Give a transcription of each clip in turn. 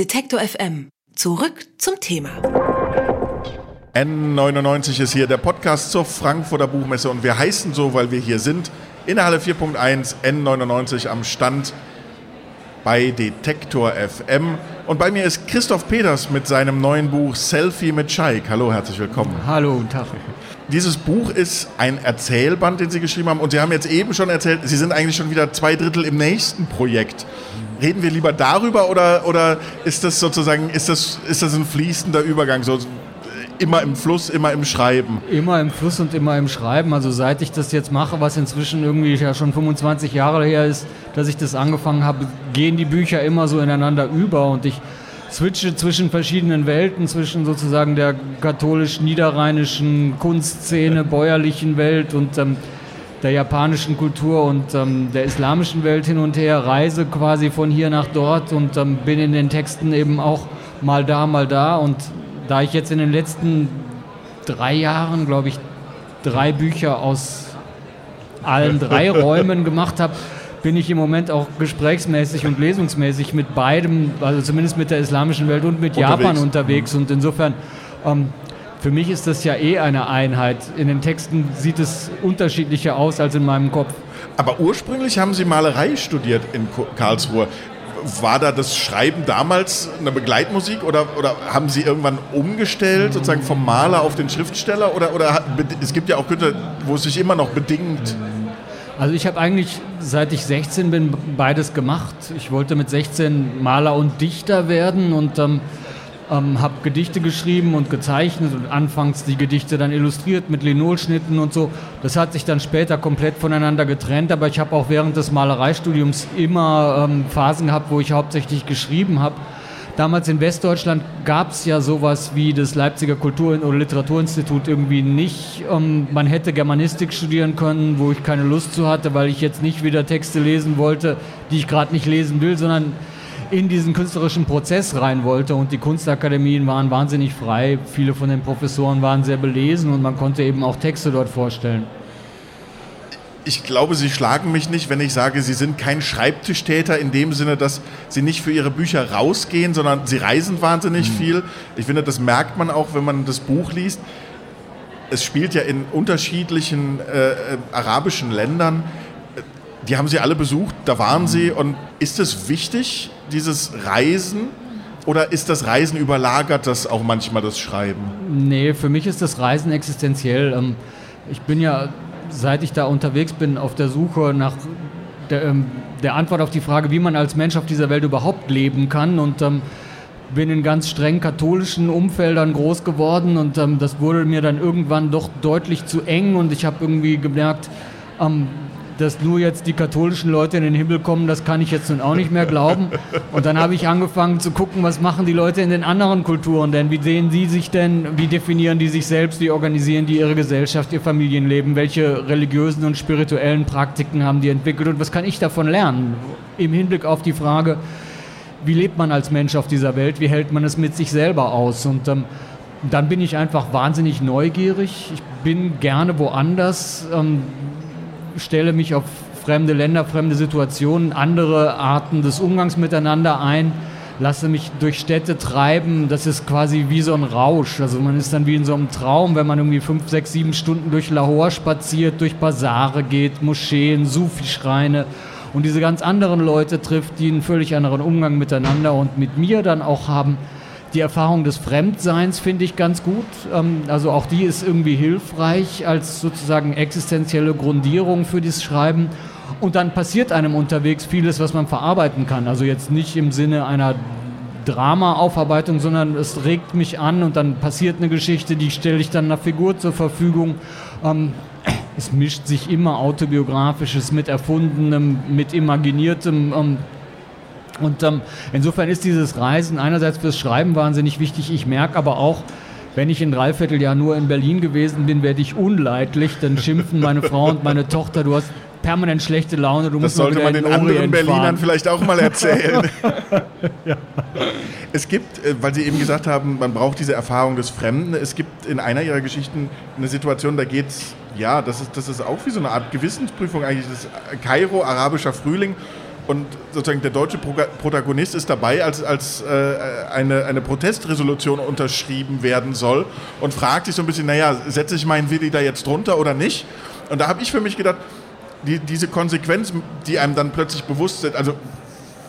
Detektor FM. Zurück zum Thema. N99 ist hier der Podcast zur Frankfurter Buchmesse und wir heißen so, weil wir hier sind. In der Halle 4.1 N99 am Stand bei Detektor FM. Und bei mir ist Christoph Peters mit seinem neuen Buch Selfie mit Scheik. Hallo, herzlich willkommen. Hallo, guten Tag. Dieses Buch ist ein Erzählband, den Sie geschrieben haben. Und Sie haben jetzt eben schon erzählt, Sie sind eigentlich schon wieder zwei Drittel im nächsten Projekt. Reden wir lieber darüber oder, oder ist das sozusagen, ist das, ist das ein fließender Übergang? So, immer im Fluss, immer im Schreiben. Immer im Fluss und immer im Schreiben. Also seit ich das jetzt mache, was inzwischen irgendwie ja schon 25 Jahre her ist, dass ich das angefangen habe, gehen die Bücher immer so ineinander über und ich switche zwischen verschiedenen Welten, zwischen sozusagen der katholisch-niederrheinischen Kunstszene, bäuerlichen Welt und ähm, der japanischen Kultur und ähm, der islamischen Welt hin und her, reise quasi von hier nach dort und ähm, bin in den Texten eben auch mal da, mal da und da ich jetzt in den letzten drei Jahren, glaube ich, drei Bücher aus allen drei Räumen gemacht habe, bin ich im Moment auch gesprächsmäßig und lesungsmäßig mit beidem, also zumindest mit der islamischen Welt und mit unterwegs. Japan unterwegs. Und insofern, ähm, für mich ist das ja eh eine Einheit. In den Texten sieht es unterschiedlicher aus als in meinem Kopf. Aber ursprünglich haben Sie Malerei studiert in Karlsruhe war da das Schreiben damals eine Begleitmusik oder, oder haben Sie irgendwann umgestellt, sozusagen vom Maler auf den Schriftsteller? Oder, oder es gibt ja auch Güter, wo es sich immer noch bedingt. Also ich habe eigentlich, seit ich 16 bin, beides gemacht. Ich wollte mit 16 Maler und Dichter werden und ähm, ähm, habe Gedichte geschrieben und gezeichnet und anfangs die Gedichte dann illustriert mit Linolschnitten und so. Das hat sich dann später komplett voneinander getrennt, aber ich habe auch während des Malereistudiums immer ähm, Phasen gehabt, wo ich hauptsächlich geschrieben habe. Damals in Westdeutschland gab es ja sowas wie das Leipziger Kultur- oder Literaturinstitut irgendwie nicht. Ähm, man hätte Germanistik studieren können, wo ich keine Lust zu hatte, weil ich jetzt nicht wieder Texte lesen wollte, die ich gerade nicht lesen will, sondern in diesen künstlerischen Prozess rein wollte. Und die Kunstakademien waren wahnsinnig frei. Viele von den Professoren waren sehr belesen und man konnte eben auch Texte dort vorstellen. Ich glaube, Sie schlagen mich nicht, wenn ich sage, Sie sind kein Schreibtischtäter in dem Sinne, dass Sie nicht für Ihre Bücher rausgehen, sondern Sie reisen wahnsinnig mhm. viel. Ich finde, das merkt man auch, wenn man das Buch liest. Es spielt ja in unterschiedlichen äh, äh arabischen Ländern die haben Sie alle besucht, da waren Sie. Und ist es wichtig, dieses Reisen? Oder ist das Reisen überlagert das auch manchmal das Schreiben? Nee, für mich ist das Reisen existenziell. Ähm, ich bin ja, seit ich da unterwegs bin, auf der Suche nach der, ähm, der Antwort auf die Frage, wie man als Mensch auf dieser Welt überhaupt leben kann. Und ähm, bin in ganz streng katholischen Umfeldern groß geworden und ähm, das wurde mir dann irgendwann doch deutlich zu eng und ich habe irgendwie gemerkt, ähm, dass nur jetzt die katholischen Leute in den Himmel kommen, das kann ich jetzt nun auch nicht mehr glauben. Und dann habe ich angefangen zu gucken, was machen die Leute in den anderen Kulturen denn? Wie sehen sie sich denn? Wie definieren die sich selbst? Wie organisieren die ihre Gesellschaft, ihr Familienleben? Welche religiösen und spirituellen Praktiken haben die entwickelt? Und was kann ich davon lernen? Im Hinblick auf die Frage, wie lebt man als Mensch auf dieser Welt? Wie hält man es mit sich selber aus? Und ähm, dann bin ich einfach wahnsinnig neugierig. Ich bin gerne woanders. Ähm, stelle mich auf fremde Länder, fremde Situationen, andere Arten des Umgangs miteinander ein, lasse mich durch Städte treiben. Das ist quasi wie so ein Rausch. Also man ist dann wie in so einem Traum, wenn man irgendwie fünf, sechs, sieben Stunden durch Lahore spaziert, durch Basare geht, Moscheen, Sufi-Schreine und diese ganz anderen Leute trifft, die einen völlig anderen Umgang miteinander und mit mir dann auch haben. Die Erfahrung des Fremdseins finde ich ganz gut. Ähm, also auch die ist irgendwie hilfreich als sozusagen existenzielle Grundierung für das Schreiben. Und dann passiert einem unterwegs vieles, was man verarbeiten kann. Also jetzt nicht im Sinne einer Drama-Aufarbeitung, sondern es regt mich an und dann passiert eine Geschichte, die stelle ich dann einer Figur zur Verfügung. Ähm, es mischt sich immer autobiografisches mit Erfundenem, mit Imaginiertem. Und ähm, insofern ist dieses Reisen einerseits fürs Schreiben wahnsinnig wichtig. Ich merke aber auch, wenn ich in dreiviertel Jahr nur in Berlin gewesen bin, werde ich unleidlich. Dann schimpfen meine Frau und meine Tochter, du hast permanent schlechte Laune. Du das sollte man den anderen Berlinern vielleicht auch mal erzählen. ja. Es gibt, äh, weil Sie eben gesagt haben, man braucht diese Erfahrung des Fremden. Es gibt in einer Ihrer Geschichten eine Situation, da geht es, ja, das ist, das ist auch wie so eine Art Gewissensprüfung eigentlich. Das Kairo, arabischer Frühling. Und sozusagen der deutsche Protagonist ist dabei, als, als äh, eine, eine Protestresolution unterschrieben werden soll und fragt sich so ein bisschen, naja, setze ich meinen Willi da jetzt drunter oder nicht? Und da habe ich für mich gedacht, die, diese Konsequenz, die einem dann plötzlich bewusst sind, also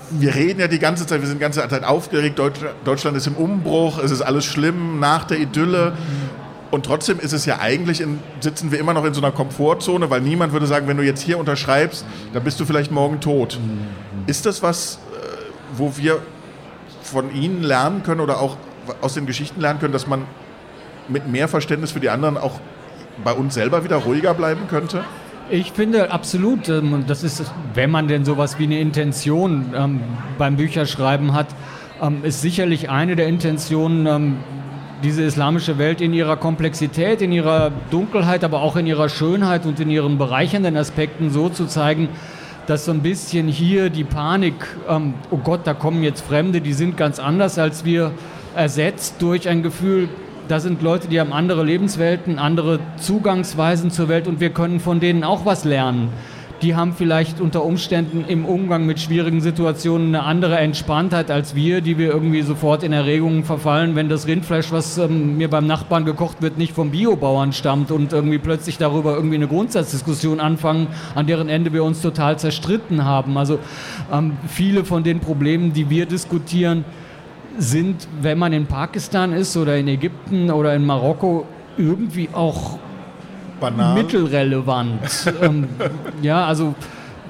wir reden ja die ganze Zeit, wir sind die ganze Zeit aufgeregt, Deutschland ist im Umbruch, es ist alles schlimm nach der Idylle. Und trotzdem ist es ja eigentlich, in, sitzen wir immer noch in so einer Komfortzone, weil niemand würde sagen, wenn du jetzt hier unterschreibst, dann bist du vielleicht morgen tot. Ist das was, äh, wo wir von Ihnen lernen können oder auch aus den Geschichten lernen können, dass man mit mehr Verständnis für die anderen auch bei uns selber wieder ruhiger bleiben könnte? Ich finde absolut, ähm, das ist, wenn man denn sowas wie eine Intention ähm, beim Bücherschreiben hat, ähm, ist sicherlich eine der Intentionen, diese islamische Welt in ihrer Komplexität, in ihrer Dunkelheit, aber auch in ihrer Schönheit und in ihren bereichernden Aspekten so zu zeigen, dass so ein bisschen hier die Panik, ähm, oh Gott, da kommen jetzt Fremde, die sind ganz anders als wir, ersetzt durch ein Gefühl, da sind Leute, die haben andere Lebenswelten, andere Zugangsweisen zur Welt und wir können von denen auch was lernen. Die haben vielleicht unter Umständen im Umgang mit schwierigen Situationen eine andere Entspanntheit als wir, die wir irgendwie sofort in Erregungen verfallen, wenn das Rindfleisch, was ähm, mir beim Nachbarn gekocht wird, nicht vom Biobauern stammt und irgendwie plötzlich darüber irgendwie eine Grundsatzdiskussion anfangen, an deren Ende wir uns total zerstritten haben. Also ähm, viele von den Problemen, die wir diskutieren, sind, wenn man in Pakistan ist oder in Ägypten oder in Marokko, irgendwie auch Banal. mittelrelevant. ähm, ja, also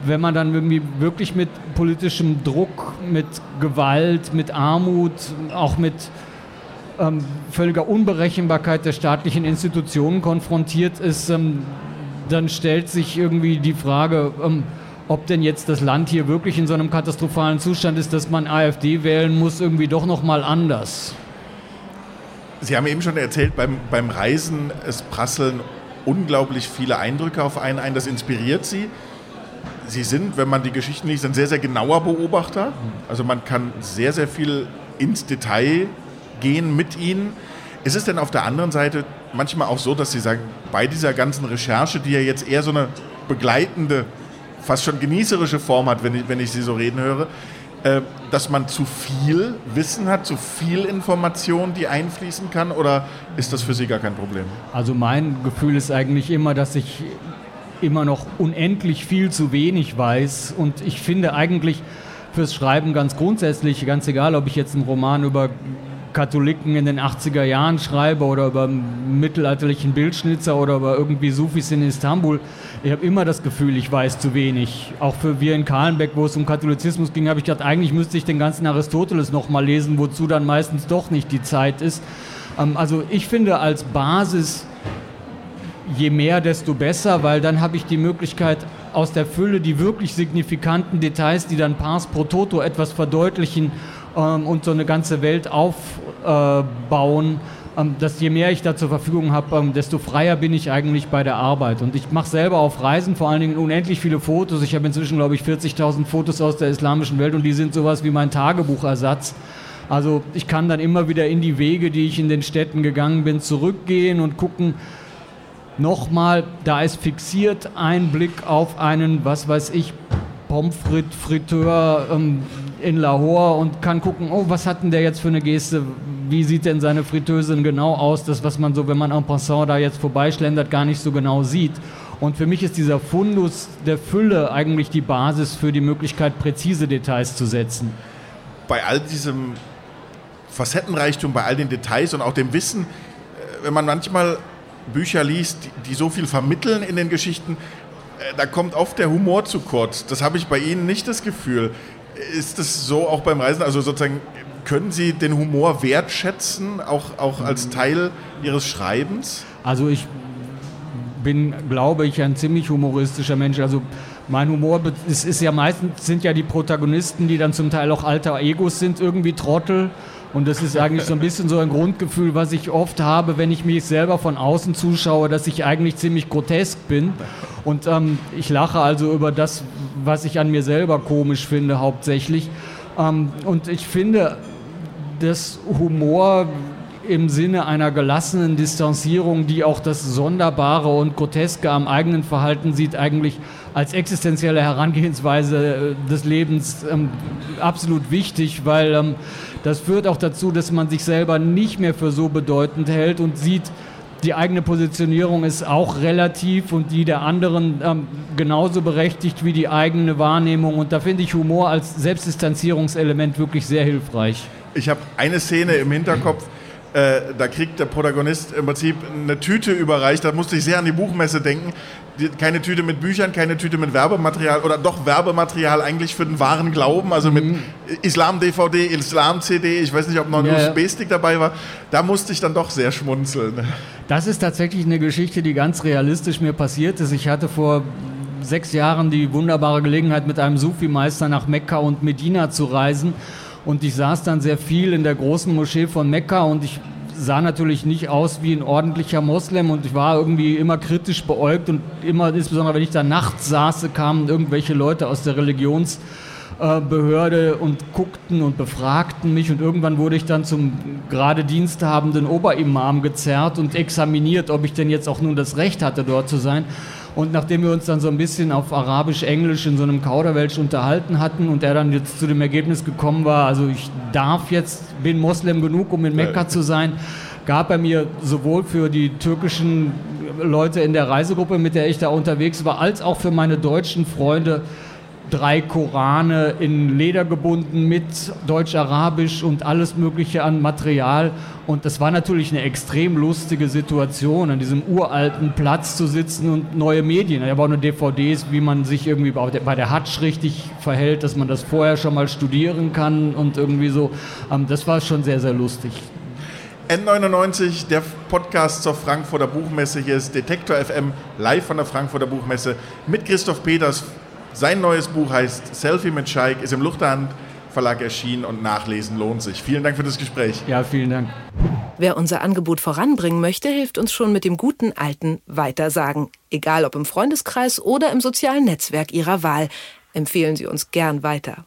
wenn man dann irgendwie wirklich mit politischem Druck, mit Gewalt, mit Armut, auch mit ähm, völliger Unberechenbarkeit der staatlichen Institutionen konfrontiert ist, ähm, dann stellt sich irgendwie die Frage, ähm, ob denn jetzt das Land hier wirklich in so einem katastrophalen Zustand ist, dass man AfD wählen muss, irgendwie doch noch mal anders. Sie haben eben schon erzählt, beim, beim Reisen, es prasseln unglaublich viele Eindrücke auf einen ein. Das inspiriert Sie. Sie sind, wenn man die Geschichten liest, ein sehr, sehr genauer Beobachter. Also man kann sehr, sehr viel ins Detail gehen mit Ihnen. Ist es denn auf der anderen Seite manchmal auch so, dass Sie sagen, bei dieser ganzen Recherche, die ja jetzt eher so eine begleitende fast schon genießerische Form hat, wenn ich, wenn ich sie so reden höre, dass man zu viel Wissen hat, zu viel Information, die einfließen kann, oder ist das für Sie gar kein Problem? Also mein Gefühl ist eigentlich immer, dass ich immer noch unendlich viel zu wenig weiß und ich finde eigentlich fürs Schreiben ganz grundsätzlich, ganz egal, ob ich jetzt einen Roman über Katholiken in den 80er Jahren schreibe oder über mittelalterlichen Bildschnitzer oder über irgendwie Sufis in Istanbul, ich habe immer das Gefühl, ich weiß zu wenig. Auch für wir in Kahlenbeck, wo es um Katholizismus ging, habe ich gedacht, eigentlich müsste ich den ganzen Aristoteles nochmal lesen, wozu dann meistens doch nicht die Zeit ist. Ähm, also ich finde als Basis, je mehr, desto besser, weil dann habe ich die Möglichkeit, aus der Fülle die wirklich signifikanten Details, die dann pars pro toto etwas verdeutlichen ähm, und so eine ganze Welt aufbauen, ähm, dass je mehr ich da zur Verfügung habe, ähm, desto freier bin ich eigentlich bei der Arbeit. Und ich mache selber auf Reisen vor allen Dingen unendlich viele Fotos. Ich habe inzwischen, glaube ich, 40.000 Fotos aus der islamischen Welt und die sind sowas wie mein Tagebuchersatz. Also ich kann dann immer wieder in die Wege, die ich in den Städten gegangen bin, zurückgehen und gucken, nochmal, da ist fixiert ein Blick auf einen, was weiß ich, Pommes frites Friteur ähm, in Lahore und kann gucken, oh, was hat denn der jetzt für eine Geste? Wie sieht denn seine Fritteuse genau aus? Das, was man so, wenn man en passant da jetzt vorbeischlendert, gar nicht so genau sieht. Und für mich ist dieser Fundus der Fülle eigentlich die Basis für die Möglichkeit, präzise Details zu setzen. Bei all diesem Facettenreichtum, bei all den Details und auch dem Wissen, äh, wenn man manchmal Bücher liest, die, so viel vermitteln in den Geschichten, äh, da kommt oft der Humor zu kurz. Das habe ich bei Ihnen nicht das Gefühl. Ist das so auch beim Reisen? Also sozusagen, können Sie den Humor wertschätzen, auch, auch als Teil Ihres Schreibens? Also ich bin, glaube ich, ein ziemlich humoristischer Mensch. Also mein Humor ist, ist ja meistens sind ja die Protagonisten, die dann zum Teil auch alter Egos sind, irgendwie Trottel. Und das ist eigentlich so ein bisschen so ein Grundgefühl, was ich oft habe, wenn ich mich selber von außen zuschaue, dass ich eigentlich ziemlich grotesk bin. Und ähm, ich lache also über das, was ich an mir selber komisch finde, hauptsächlich. Ähm, und ich finde, dass Humor im Sinne einer gelassenen Distanzierung, die auch das Sonderbare und Groteske am eigenen Verhalten sieht, eigentlich als existenzielle Herangehensweise äh, des Lebens ähm, absolut wichtig, weil ähm, das führt auch dazu, dass man sich selber nicht mehr für so bedeutend hält und sieht, die eigene Positionierung ist auch relativ und die der anderen ähm, genauso berechtigt wie die eigene Wahrnehmung. Und da finde ich Humor als Selbstdistanzierungselement wirklich sehr hilfreich. Ich habe eine Szene im Hinterkopf, äh, da kriegt der Protagonist im Prinzip eine Tüte überreicht. Da musste ich sehr an die Buchmesse denken keine Tüte mit Büchern, keine Tüte mit Werbematerial oder doch Werbematerial eigentlich für den wahren Glauben, also mit mhm. Islam-DVD, Islam-CD, ich weiß nicht, ob noch ein ja, USB-Stick dabei war. Da musste ich dann doch sehr schmunzeln. Das ist tatsächlich eine Geschichte, die ganz realistisch mir passiert ist. Ich hatte vor sechs Jahren die wunderbare Gelegenheit, mit einem Sufi-Meister nach Mekka und Medina zu reisen. Und ich saß dann sehr viel in der großen Moschee von Mekka und ich sah natürlich nicht aus wie ein ordentlicher Moslem und ich war irgendwie immer kritisch beäugt und immer, insbesondere wenn ich da nachts saß, kamen irgendwelche Leute aus der Religionsbehörde und guckten und befragten mich und irgendwann wurde ich dann zum gerade diensthabenden Oberimam gezerrt und examiniert, ob ich denn jetzt auch nun das Recht hatte, dort zu sein. Und nachdem wir uns dann so ein bisschen auf Arabisch, Englisch in so einem Kauderwelsch unterhalten hatten und er dann jetzt zu dem Ergebnis gekommen war, also ich darf jetzt, bin Moslem genug, um in Mekka zu sein, gab er mir sowohl für die türkischen Leute in der Reisegruppe, mit der ich da unterwegs war, als auch für meine deutschen Freunde drei Korane in Leder gebunden mit Deutsch-Arabisch und alles Mögliche an Material. Und das war natürlich eine extrem lustige Situation, an diesem uralten Platz zu sitzen und neue Medien. Ich habe auch nur DVDs, wie man sich irgendwie bei der Hatsch richtig verhält, dass man das vorher schon mal studieren kann und irgendwie so. Ähm, das war schon sehr, sehr lustig. N99, der Podcast zur Frankfurter Buchmesse. Hier ist Detektor FM live von der Frankfurter Buchmesse mit Christoph Peters sein neues Buch heißt Selfie mit Scheik, ist im Luchterhand Verlag erschienen und nachlesen lohnt sich. Vielen Dank für das Gespräch. Ja, vielen Dank. Wer unser Angebot voranbringen möchte, hilft uns schon mit dem guten alten Weitersagen. Egal ob im Freundeskreis oder im sozialen Netzwerk Ihrer Wahl. Empfehlen Sie uns gern weiter.